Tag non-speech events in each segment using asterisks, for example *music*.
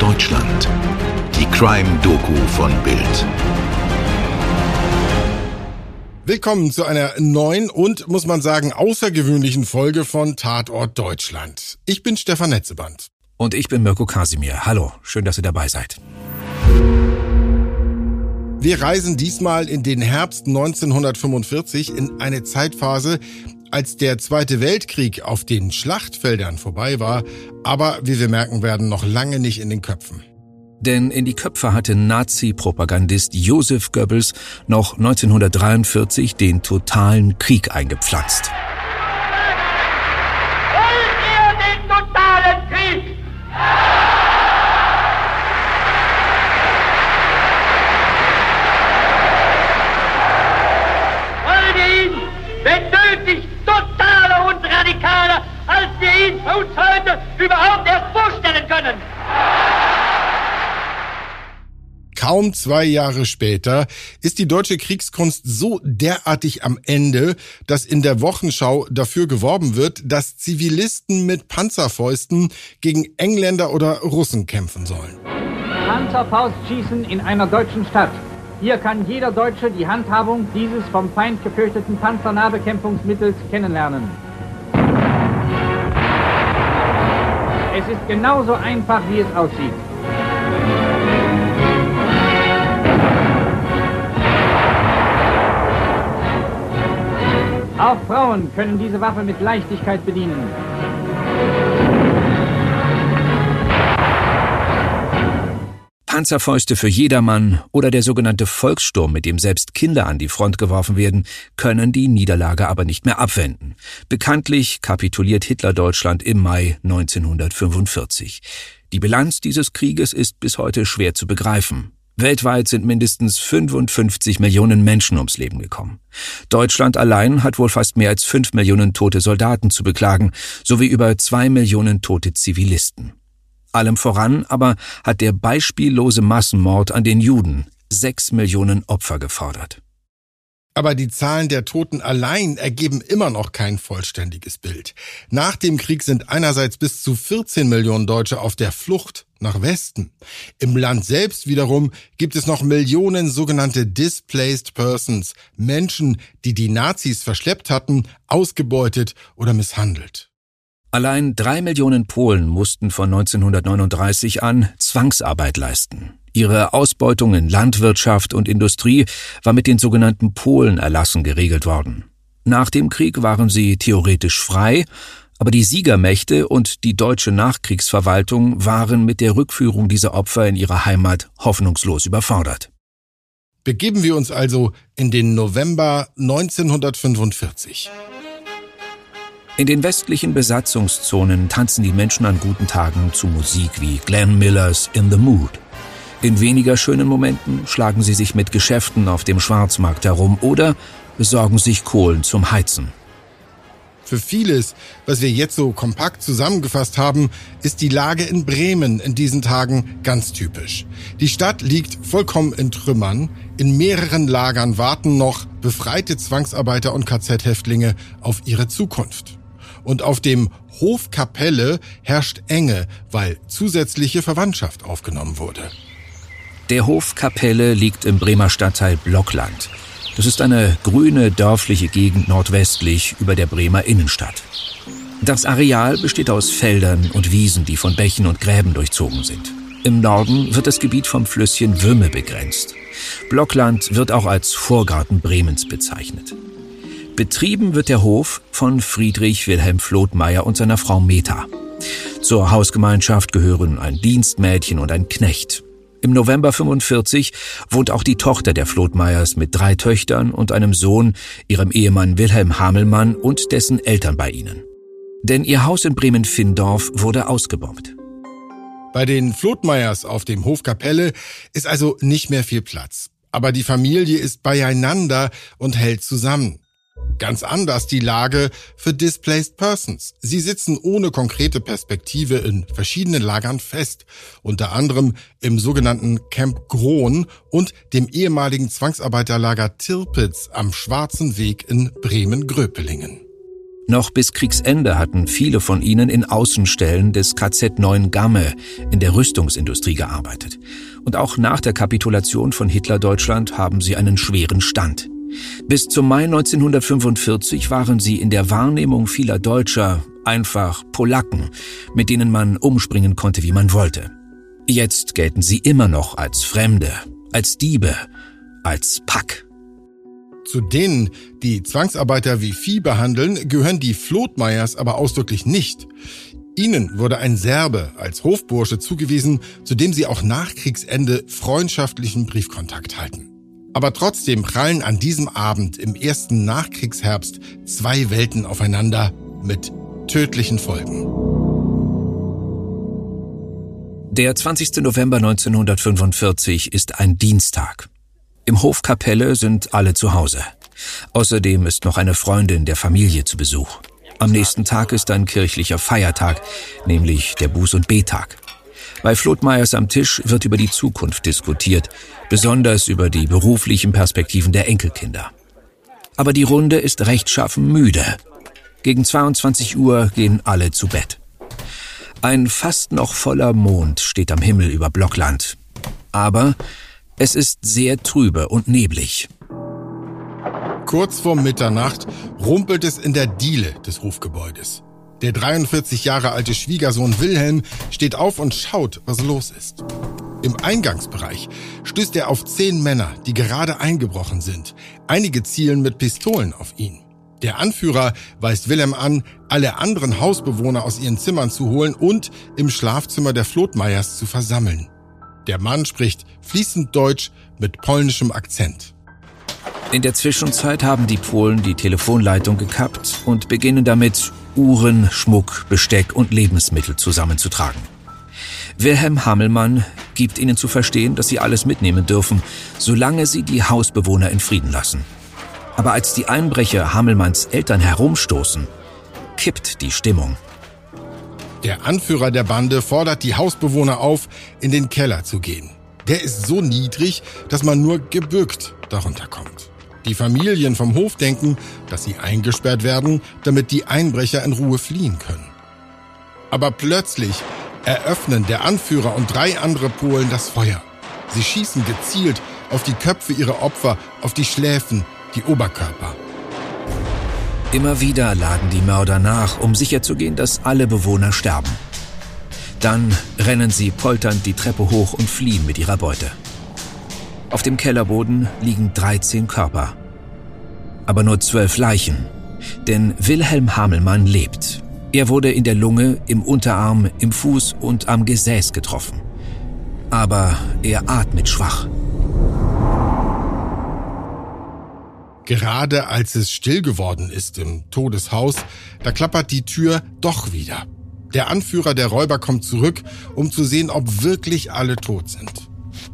Deutschland. Die Crime-Doku von Bild. Willkommen zu einer neuen und, muss man sagen, außergewöhnlichen Folge von Tatort Deutschland. Ich bin Stefan Netzeband. Und ich bin Mirko Kasimir. Hallo, schön, dass ihr dabei seid. Wir reisen diesmal in den Herbst 1945 in eine Zeitphase, als der Zweite Weltkrieg auf den Schlachtfeldern vorbei war, aber wie wir merken werden, noch lange nicht in den Köpfen. Denn in die Köpfe hatte Nazi-Propagandist Josef Goebbels noch 1943 den totalen Krieg eingepflanzt. Kaum zwei Jahre später ist die deutsche Kriegskunst so derartig am Ende, dass in der Wochenschau dafür geworben wird, dass Zivilisten mit Panzerfäusten gegen Engländer oder Russen kämpfen sollen. Panzerfaustschießen in einer deutschen Stadt. Hier kann jeder Deutsche die Handhabung dieses vom Feind gefürchteten Panzernahbekämpfungsmittels kennenlernen. Es ist genauso einfach, wie es aussieht. Auch Frauen können diese Waffe mit Leichtigkeit bedienen. Panzerfäuste für jedermann oder der sogenannte Volkssturm, mit dem selbst Kinder an die Front geworfen werden, können die Niederlage aber nicht mehr abwenden. Bekanntlich kapituliert Hitler-Deutschland im Mai 1945. Die Bilanz dieses Krieges ist bis heute schwer zu begreifen. Weltweit sind mindestens 55 Millionen Menschen ums Leben gekommen. Deutschland allein hat wohl fast mehr als 5 Millionen tote Soldaten zu beklagen, sowie über 2 Millionen tote Zivilisten. Allem voran aber hat der beispiellose Massenmord an den Juden 6 Millionen Opfer gefordert. Aber die Zahlen der Toten allein ergeben immer noch kein vollständiges Bild. Nach dem Krieg sind einerseits bis zu 14 Millionen Deutsche auf der Flucht nach Westen. Im Land selbst wiederum gibt es noch Millionen sogenannte Displaced Persons, Menschen, die die Nazis verschleppt hatten, ausgebeutet oder misshandelt. Allein drei Millionen Polen mussten von 1939 an Zwangsarbeit leisten. Ihre Ausbeutung in Landwirtschaft und Industrie war mit den sogenannten Polenerlassen geregelt worden. Nach dem Krieg waren sie theoretisch frei, aber die Siegermächte und die deutsche Nachkriegsverwaltung waren mit der Rückführung dieser Opfer in ihre Heimat hoffnungslos überfordert. Begeben wir uns also in den November 1945. In den westlichen Besatzungszonen tanzen die Menschen an guten Tagen zu Musik wie Glenn Millers In the Mood. In weniger schönen Momenten schlagen sie sich mit Geschäften auf dem Schwarzmarkt herum oder besorgen sich Kohlen zum Heizen. Für vieles, was wir jetzt so kompakt zusammengefasst haben, ist die Lage in Bremen in diesen Tagen ganz typisch. Die Stadt liegt vollkommen in Trümmern. In mehreren Lagern warten noch befreite Zwangsarbeiter und KZ-Häftlinge auf ihre Zukunft. Und auf dem Hof Kapelle herrscht Enge, weil zusätzliche Verwandtschaft aufgenommen wurde. Der Hof Kapelle liegt im Bremer Stadtteil Blockland. Das ist eine grüne, dörfliche Gegend nordwestlich über der Bremer Innenstadt. Das Areal besteht aus Feldern und Wiesen, die von Bächen und Gräben durchzogen sind. Im Norden wird das Gebiet vom Flüsschen Wümme begrenzt. Blockland wird auch als Vorgarten Bremens bezeichnet. Betrieben wird der Hof von Friedrich Wilhelm Flothmeier und seiner Frau Meta. Zur Hausgemeinschaft gehören ein Dienstmädchen und ein Knecht. Im November 45 wohnt auch die Tochter der Flothmeyers mit drei Töchtern und einem Sohn, ihrem Ehemann Wilhelm Hamelmann und dessen Eltern bei ihnen. Denn ihr Haus in Bremen-Findorf wurde ausgebombt. Bei den Flothmeyers auf dem Hof Kapelle ist also nicht mehr viel Platz. Aber die Familie ist beieinander und hält zusammen. Ganz anders die Lage für Displaced Persons. Sie sitzen ohne konkrete Perspektive in verschiedenen Lagern fest, unter anderem im sogenannten Camp Grohn und dem ehemaligen Zwangsarbeiterlager Tirpitz am Schwarzen Weg in Bremen-Gröpelingen. Noch bis Kriegsende hatten viele von ihnen in Außenstellen des KZ 9 Gamme in der Rüstungsindustrie gearbeitet. Und auch nach der Kapitulation von Hitler-Deutschland haben sie einen schweren Stand. Bis zum Mai 1945 waren sie in der Wahrnehmung vieler Deutscher einfach Polacken, mit denen man umspringen konnte, wie man wollte. Jetzt gelten sie immer noch als Fremde, als Diebe, als Pack. Zu denen, die Zwangsarbeiter wie Vieh behandeln, gehören die Flotmeiers aber ausdrücklich nicht. Ihnen wurde ein Serbe als Hofbursche zugewiesen, zu dem sie auch nach Kriegsende freundschaftlichen Briefkontakt halten. Aber trotzdem prallen an diesem Abend im ersten Nachkriegsherbst zwei Welten aufeinander mit tödlichen Folgen. Der 20. November 1945 ist ein Dienstag. Im Hofkapelle sind alle zu Hause. Außerdem ist noch eine Freundin der Familie zu Besuch. Am nächsten Tag ist ein kirchlicher Feiertag, nämlich der Buß- und Betag. Bei Flotmeyers am Tisch wird über die Zukunft diskutiert, besonders über die beruflichen Perspektiven der Enkelkinder. Aber die Runde ist rechtschaffen müde. Gegen 22 Uhr gehen alle zu Bett. Ein fast noch voller Mond steht am Himmel über Blockland. Aber es ist sehr trübe und neblig. Kurz vor Mitternacht rumpelt es in der Diele des Hofgebäudes. Der 43 Jahre alte Schwiegersohn Wilhelm steht auf und schaut, was los ist. Im Eingangsbereich stößt er auf zehn Männer, die gerade eingebrochen sind. Einige zielen mit Pistolen auf ihn. Der Anführer weist Wilhelm an, alle anderen Hausbewohner aus ihren Zimmern zu holen und im Schlafzimmer der Flotmeiers zu versammeln. Der Mann spricht fließend Deutsch mit polnischem Akzent. In der Zwischenzeit haben die Polen die Telefonleitung gekappt und beginnen damit, Uhren, Schmuck, Besteck und Lebensmittel zusammenzutragen. Wilhelm Hammelmann gibt ihnen zu verstehen, dass sie alles mitnehmen dürfen, solange sie die Hausbewohner in Frieden lassen. Aber als die Einbrecher Hammelmanns Eltern herumstoßen, kippt die Stimmung. Der Anführer der Bande fordert die Hausbewohner auf, in den Keller zu gehen. Der ist so niedrig, dass man nur gebückt darunter kommt. Die Familien vom Hof denken, dass sie eingesperrt werden, damit die Einbrecher in Ruhe fliehen können. Aber plötzlich eröffnen der Anführer und drei andere Polen das Feuer. Sie schießen gezielt auf die Köpfe ihrer Opfer, auf die Schläfen, die Oberkörper. Immer wieder laden die Mörder nach, um sicherzugehen, dass alle Bewohner sterben. Dann rennen sie polternd die Treppe hoch und fliehen mit ihrer Beute. Auf dem Kellerboden liegen 13 Körper. Aber nur zwölf Leichen. Denn Wilhelm Hamelmann lebt. Er wurde in der Lunge, im Unterarm, im Fuß und am Gesäß getroffen. Aber er atmet schwach. Gerade als es still geworden ist im Todeshaus, da klappert die Tür doch wieder. Der Anführer der Räuber kommt zurück, um zu sehen, ob wirklich alle tot sind.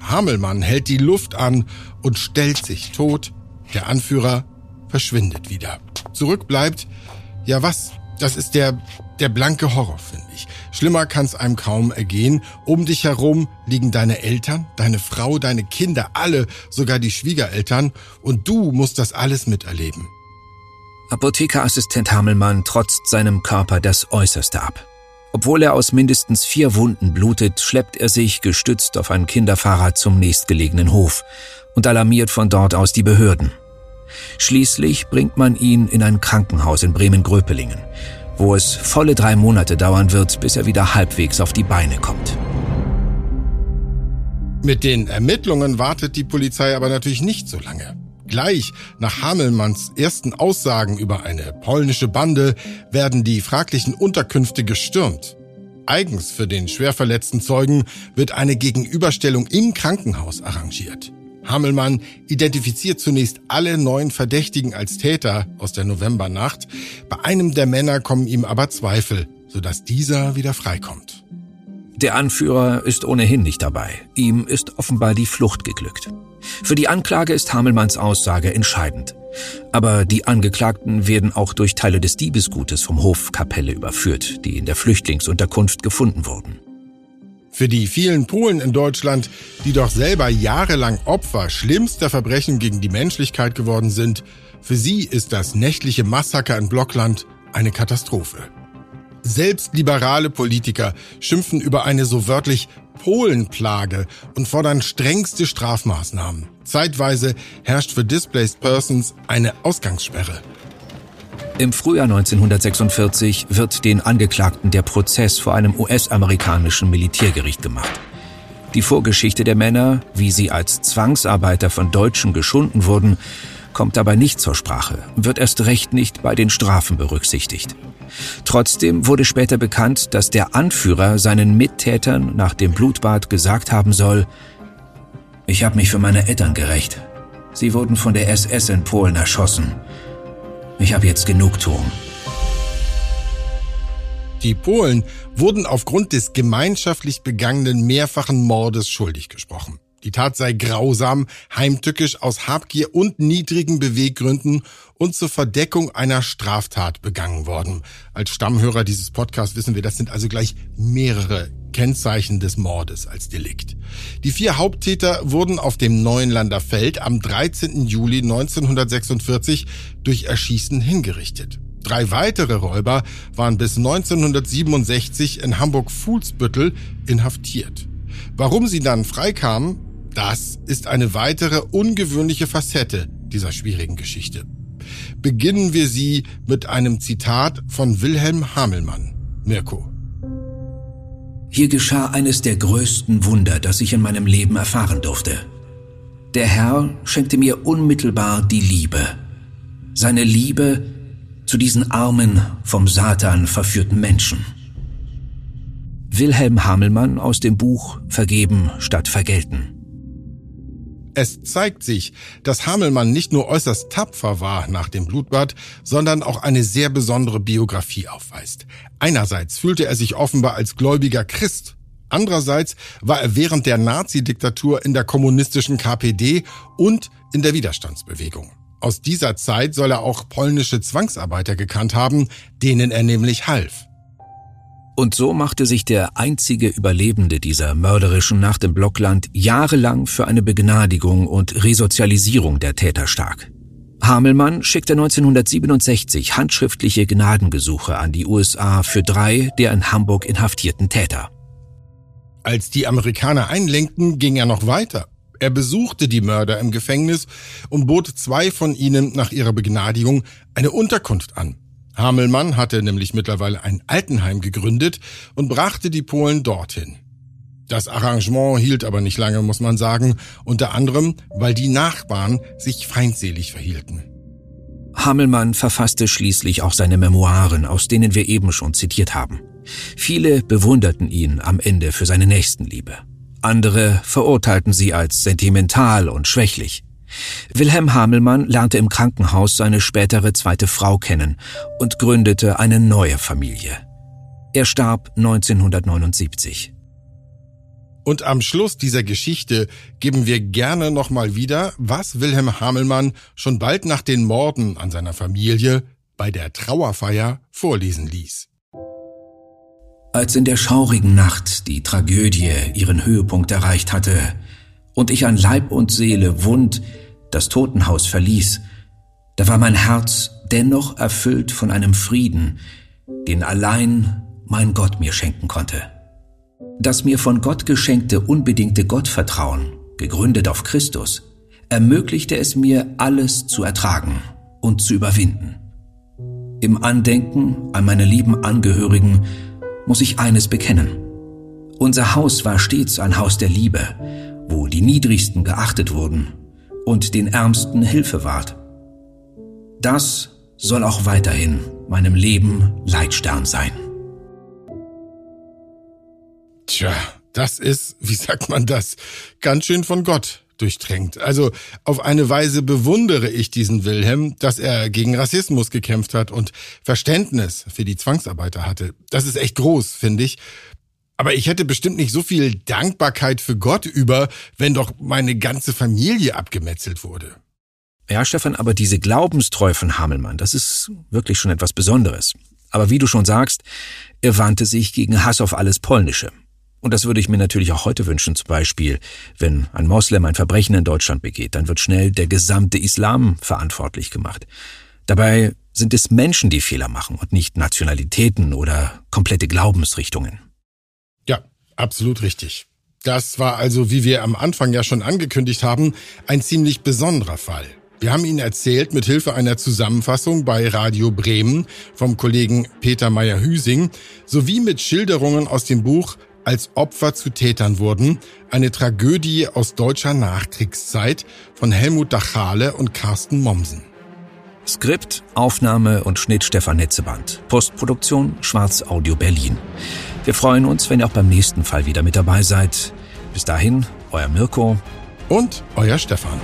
Hamelmann hält die Luft an und stellt sich tot. Der Anführer verschwindet wieder. Zurück bleibt, ja was, das ist der, der blanke Horror, finde ich. Schlimmer kann es einem kaum ergehen. Um dich herum liegen deine Eltern, deine Frau, deine Kinder, alle, sogar die Schwiegereltern. Und du musst das alles miterleben. Apothekerassistent Hamelmann trotzt seinem Körper das Äußerste ab. Obwohl er aus mindestens vier Wunden blutet, schleppt er sich gestützt auf ein Kinderfahrrad zum nächstgelegenen Hof und alarmiert von dort aus die Behörden. Schließlich bringt man ihn in ein Krankenhaus in Bremen-Gröpelingen, wo es volle drei Monate dauern wird, bis er wieder halbwegs auf die Beine kommt. Mit den Ermittlungen wartet die Polizei aber natürlich nicht so lange. Gleich nach Hamelmanns ersten Aussagen über eine polnische Bande werden die fraglichen Unterkünfte gestürmt. Eigens für den schwer verletzten Zeugen wird eine Gegenüberstellung im Krankenhaus arrangiert. Hamelmann identifiziert zunächst alle neun Verdächtigen als Täter aus der Novembernacht. Bei einem der Männer kommen ihm aber Zweifel, sodass dieser wieder freikommt. Der Anführer ist ohnehin nicht dabei. Ihm ist offenbar die Flucht geglückt. Für die Anklage ist Hamelmanns Aussage entscheidend. Aber die Angeklagten werden auch durch Teile des Diebesgutes vom Hof Kapelle überführt, die in der Flüchtlingsunterkunft gefunden wurden. Für die vielen Polen in Deutschland, die doch selber jahrelang Opfer schlimmster Verbrechen gegen die Menschlichkeit geworden sind, für sie ist das nächtliche Massaker in Blockland eine Katastrophe. Selbst liberale Politiker schimpfen über eine so wörtlich Polenplage und fordern strengste Strafmaßnahmen. Zeitweise herrscht für Displaced Persons eine Ausgangssperre. Im Frühjahr 1946 wird den Angeklagten der Prozess vor einem US-amerikanischen Militärgericht gemacht. Die Vorgeschichte der Männer, wie sie als Zwangsarbeiter von Deutschen geschunden wurden, kommt dabei nicht zur Sprache, wird erst recht nicht bei den Strafen berücksichtigt. Trotzdem wurde später bekannt, dass der Anführer seinen Mittätern nach dem Blutbad gesagt haben soll, ich habe mich für meine Eltern gerecht. Sie wurden von der SS in Polen erschossen. Ich habe jetzt Genugtuung. Die Polen wurden aufgrund des gemeinschaftlich begangenen mehrfachen Mordes schuldig gesprochen. Die Tat sei grausam, heimtückisch aus Habgier und niedrigen Beweggründen und zur Verdeckung einer Straftat begangen worden. Als Stammhörer dieses Podcasts wissen wir, das sind also gleich mehrere Kennzeichen des Mordes als Delikt. Die vier Haupttäter wurden auf dem Neuenlander Feld am 13. Juli 1946 durch Erschießen hingerichtet. Drei weitere Räuber waren bis 1967 in Hamburg-Fuhlsbüttel inhaftiert. Warum sie dann freikamen, das ist eine weitere ungewöhnliche Facette dieser schwierigen Geschichte. Beginnen wir sie mit einem Zitat von Wilhelm Hamelmann. Mirko. Hier geschah eines der größten Wunder, das ich in meinem Leben erfahren durfte. Der Herr schenkte mir unmittelbar die Liebe. Seine Liebe zu diesen armen, vom Satan verführten Menschen. Wilhelm Hamelmann aus dem Buch Vergeben statt Vergelten. Es zeigt sich, dass Hamelmann nicht nur äußerst tapfer war nach dem Blutbad, sondern auch eine sehr besondere Biografie aufweist. Einerseits fühlte er sich offenbar als gläubiger Christ. Andererseits war er während der Nazi-Diktatur in der kommunistischen KPD und in der Widerstandsbewegung. Aus dieser Zeit soll er auch polnische Zwangsarbeiter gekannt haben, denen er nämlich half. Und so machte sich der einzige Überlebende dieser mörderischen Nacht im Blockland jahrelang für eine Begnadigung und Resozialisierung der Täter stark. Hamelmann schickte 1967 handschriftliche Gnadengesuche an die USA für drei der in Hamburg inhaftierten Täter. Als die Amerikaner einlenkten, ging er noch weiter. Er besuchte die Mörder im Gefängnis und bot zwei von ihnen nach ihrer Begnadigung eine Unterkunft an. Hamelmann hatte nämlich mittlerweile ein Altenheim gegründet und brachte die Polen dorthin. Das Arrangement hielt aber nicht lange, muss man sagen, unter anderem, weil die Nachbarn sich feindselig verhielten. Hamelmann verfasste schließlich auch seine Memoiren, aus denen wir eben schon zitiert haben. Viele bewunderten ihn am Ende für seine Nächstenliebe. Andere verurteilten sie als sentimental und schwächlich. Wilhelm Hamelmann lernte im Krankenhaus seine spätere zweite Frau kennen und gründete eine neue Familie. Er starb 1979. Und am Schluss dieser Geschichte geben wir gerne nochmal wieder, was Wilhelm Hamelmann schon bald nach den Morden an seiner Familie bei der Trauerfeier vorlesen ließ. Als in der schaurigen Nacht die Tragödie ihren Höhepunkt erreicht hatte und ich an Leib und Seele wund das Totenhaus verließ, da war mein Herz dennoch erfüllt von einem Frieden, den allein mein Gott mir schenken konnte. Das mir von Gott geschenkte unbedingte Gottvertrauen, gegründet auf Christus, ermöglichte es mir, alles zu ertragen und zu überwinden. Im Andenken an meine lieben Angehörigen muss ich eines bekennen. Unser Haus war stets ein Haus der Liebe, die Niedrigsten geachtet wurden und den Ärmsten Hilfe ward. Das soll auch weiterhin meinem Leben Leitstern sein. Tja, das ist, *laughs* wie sagt man das, ganz schön von Gott durchtränkt. Also auf eine Weise bewundere ich diesen Wilhelm, dass er gegen Rassismus gekämpft hat und Verständnis für die Zwangsarbeiter hatte. Das ist echt groß, finde ich. Aber ich hätte bestimmt nicht so viel Dankbarkeit für Gott über, wenn doch meine ganze Familie abgemetzelt wurde. Ja, Stefan, aber diese Glaubenstreu von Hamelmann, das ist wirklich schon etwas Besonderes. Aber wie du schon sagst, er wandte sich gegen Hass auf alles Polnische. Und das würde ich mir natürlich auch heute wünschen, zum Beispiel, wenn ein Moslem ein Verbrechen in Deutschland begeht, dann wird schnell der gesamte Islam verantwortlich gemacht. Dabei sind es Menschen, die Fehler machen und nicht Nationalitäten oder komplette Glaubensrichtungen. Absolut richtig. Das war also, wie wir am Anfang ja schon angekündigt haben, ein ziemlich besonderer Fall. Wir haben Ihnen erzählt mit Hilfe einer Zusammenfassung bei Radio Bremen vom Kollegen Peter Meyer-Hüsing sowie mit Schilderungen aus dem Buch Als Opfer zu Tätern wurden, eine Tragödie aus deutscher Nachkriegszeit von Helmut Dachale und Carsten Mommsen. Skript, Aufnahme und Schnitt Stefan Netzeband. Postproduktion Schwarz Audio Berlin. Wir freuen uns, wenn ihr auch beim nächsten Fall wieder mit dabei seid. Bis dahin, euer Mirko und euer Stefan.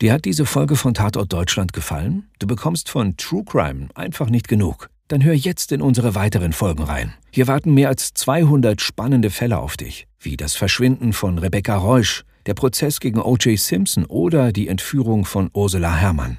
Dir hat diese Folge von Tatort Deutschland gefallen? Du bekommst von True Crime einfach nicht genug. Dann hör jetzt in unsere weiteren Folgen rein. Hier warten mehr als 200 spannende Fälle auf dich, wie das Verschwinden von Rebecca Reusch, der Prozess gegen O.J. Simpson oder die Entführung von Ursula Herrmann.